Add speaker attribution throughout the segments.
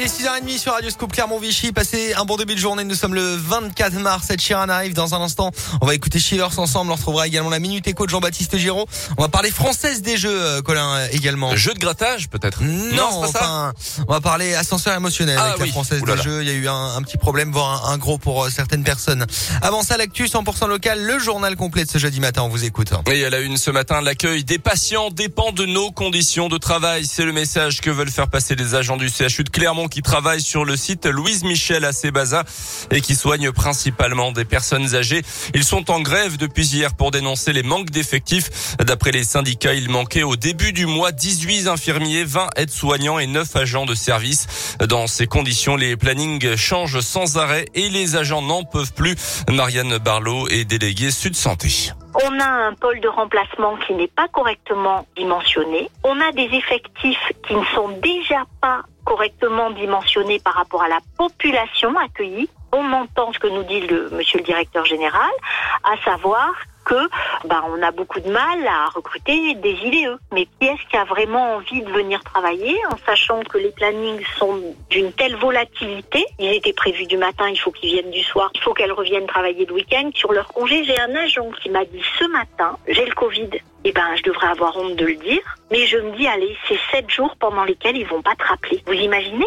Speaker 1: Il est 6h30 sur Radio Scoop Clermont-Vichy. Passez un bon début de journée. Nous sommes le 24 mars. Cette Sheeran arrive dans un instant. On va écouter Shivers ensemble. On retrouvera également la Minute Éco de Jean-Baptiste Giraud. On va parler française des jeux, euh, Colin, euh, également.
Speaker 2: Jeu de grattage, peut-être?
Speaker 1: Non,
Speaker 2: c'est pas
Speaker 1: enfin, on va parler ascenseur émotionnel
Speaker 2: Ah
Speaker 1: avec la
Speaker 2: oui.
Speaker 1: française
Speaker 2: Ouh là
Speaker 1: des jeux. Il y a eu un, un petit problème, voire un, un gros pour euh, certaines personnes. Avant ça, l'actu 100% local, le journal complet de ce jeudi matin. On vous écoute.
Speaker 2: Et à la une ce matin, l'accueil des patients dépend de nos conditions de travail. C'est le message que veulent faire passer les agents du CHU de Clermont qui travaillent sur le site Louise Michel à Sébaza et qui soignent principalement des personnes âgées. Ils sont en grève depuis hier pour dénoncer les manques d'effectifs. D'après les syndicats, il manquait au début du mois 18 infirmiers, 20 aides-soignants et 9 agents de service. Dans ces conditions, les plannings changent sans arrêt et les agents n'en peuvent plus. Marianne Barlow est déléguée Sud Santé.
Speaker 3: On a un pôle de remplacement qui n'est pas correctement dimensionné. On a des effectifs qui ne sont déjà pas correctement dimensionnés par rapport à la population accueillie. On entend ce que nous dit le monsieur le directeur général, à savoir que bah, on a beaucoup de mal à recruter des IDE. Mais qui est-ce qui a vraiment envie de venir travailler en sachant que les plannings sont d'une telle volatilité? Ils étaient prévus du matin, il faut qu'ils viennent du soir, il faut qu'elles reviennent travailler le week-end. Sur leur congé, j'ai un agent qui m'a dit ce matin, j'ai le Covid. Eh ben, je devrais avoir honte de le dire. Mais je me dis, allez, c'est sept jours pendant lesquels ils vont pas te rappeler. Vous imaginez?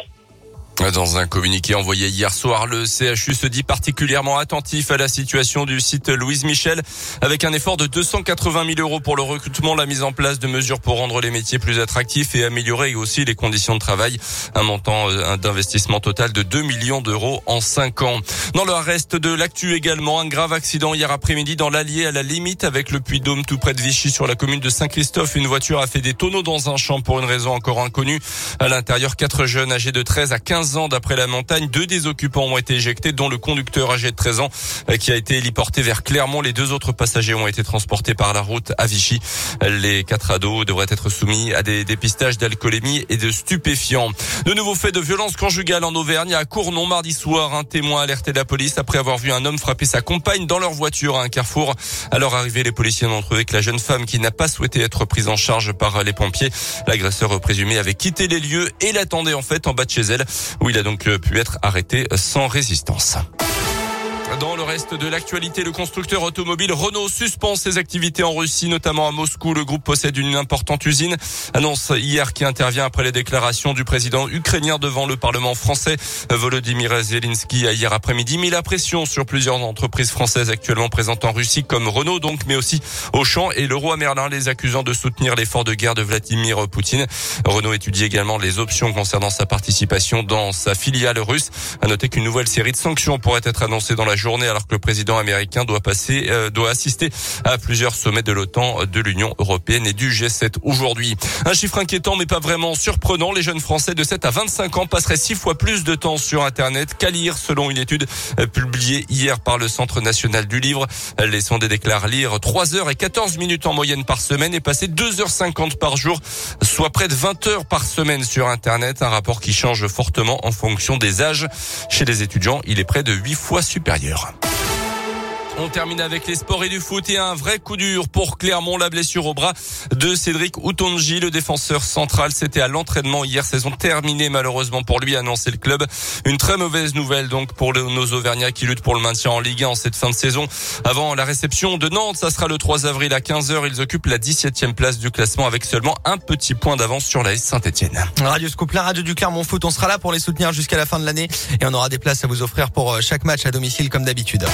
Speaker 2: Dans un communiqué envoyé hier soir, le CHU se dit particulièrement attentif à la situation du site Louise Michel, avec un effort de 280 000 euros pour le recrutement, la mise en place de mesures pour rendre les métiers plus attractifs et améliorer aussi les conditions de travail. Un montant euh, d'investissement total de 2 millions d'euros en 5 ans. Dans le reste de l'actu également, un grave accident hier après-midi dans l'Allier à la limite avec le Puy-Dôme tout près de Vichy sur la commune de Saint-Christophe. Une voiture a fait des tonneaux dans un champ pour une raison encore inconnue. À l'intérieur, quatre jeunes âgés de 13 à 15 ans d'après la montagne. Deux des occupants ont été éjectés, dont le conducteur âgé de 13 ans euh, qui a été héliporté vers Clermont. Les deux autres passagers ont été transportés par la route à Vichy. Les quatre ados devraient être soumis à des dépistages d'alcoolémie et de stupéfiants. De nouveaux faits de violence conjugale en Auvergne à Cournon mardi soir. Un témoin a alerté la police après avoir vu un homme frapper sa compagne dans leur voiture à un carrefour. À leur arrivée, les policiers n'ont trouvé que la jeune femme qui n'a pas souhaité être prise en charge par les pompiers. L'agresseur présumé avait quitté les lieux et l'attendait en fait en bas de chez elle où il a donc pu être arrêté sans résistance. Dans le reste de l'actualité, le constructeur automobile Renault suspend ses activités en Russie, notamment à Moscou. Le groupe possède une importante usine. Annonce hier qui intervient après les déclarations du président ukrainien devant le Parlement français. Volodymyr Zelensky a hier après-midi mis la pression sur plusieurs entreprises françaises actuellement présentes en Russie, comme Renault donc, mais aussi Auchan et Leroy Merlin, les accusant de soutenir l'effort de guerre de Vladimir Poutine. Renault étudie également les options concernant sa participation dans sa filiale russe. À noter qu'une nouvelle série de sanctions pourrait être annoncée dans la alors que le président américain doit passer, euh, doit assister à plusieurs sommets de l'OTAN, de l'Union européenne et du G7 aujourd'hui. Un chiffre inquiétant mais pas vraiment surprenant. Les jeunes Français de 7 à 25 ans passeraient six fois plus de temps sur Internet qu'à lire selon une étude euh, publiée hier par le Centre national du livre. Les sondés déclarent lire 3 heures et 14 minutes en moyenne par semaine et passer 2h50 par jour, soit près de 20 heures par semaine sur Internet. Un rapport qui change fortement en fonction des âges. Chez les étudiants, il est près de 8 fois supérieur. Culture. On termine avec les sports et du foot et un vrai coup dur pour Clermont. La blessure au bras de Cédric Outonji, le défenseur central. C'était à l'entraînement hier, saison terminée malheureusement pour lui, annoncé le club. Une très mauvaise nouvelle donc pour nos Auvergnats qui luttent pour le maintien en Ligue 1 en cette fin de saison. Avant la réception de Nantes, ça sera le 3 avril à 15h. Ils occupent la 17e place du classement avec seulement un petit point d'avance sur la Saint-Etienne.
Speaker 1: Radio Scoop, la radio du Clermont Foot. On sera là pour les soutenir jusqu'à la fin de l'année et on aura des places à vous offrir pour euh, chaque match à domicile comme d'habitude.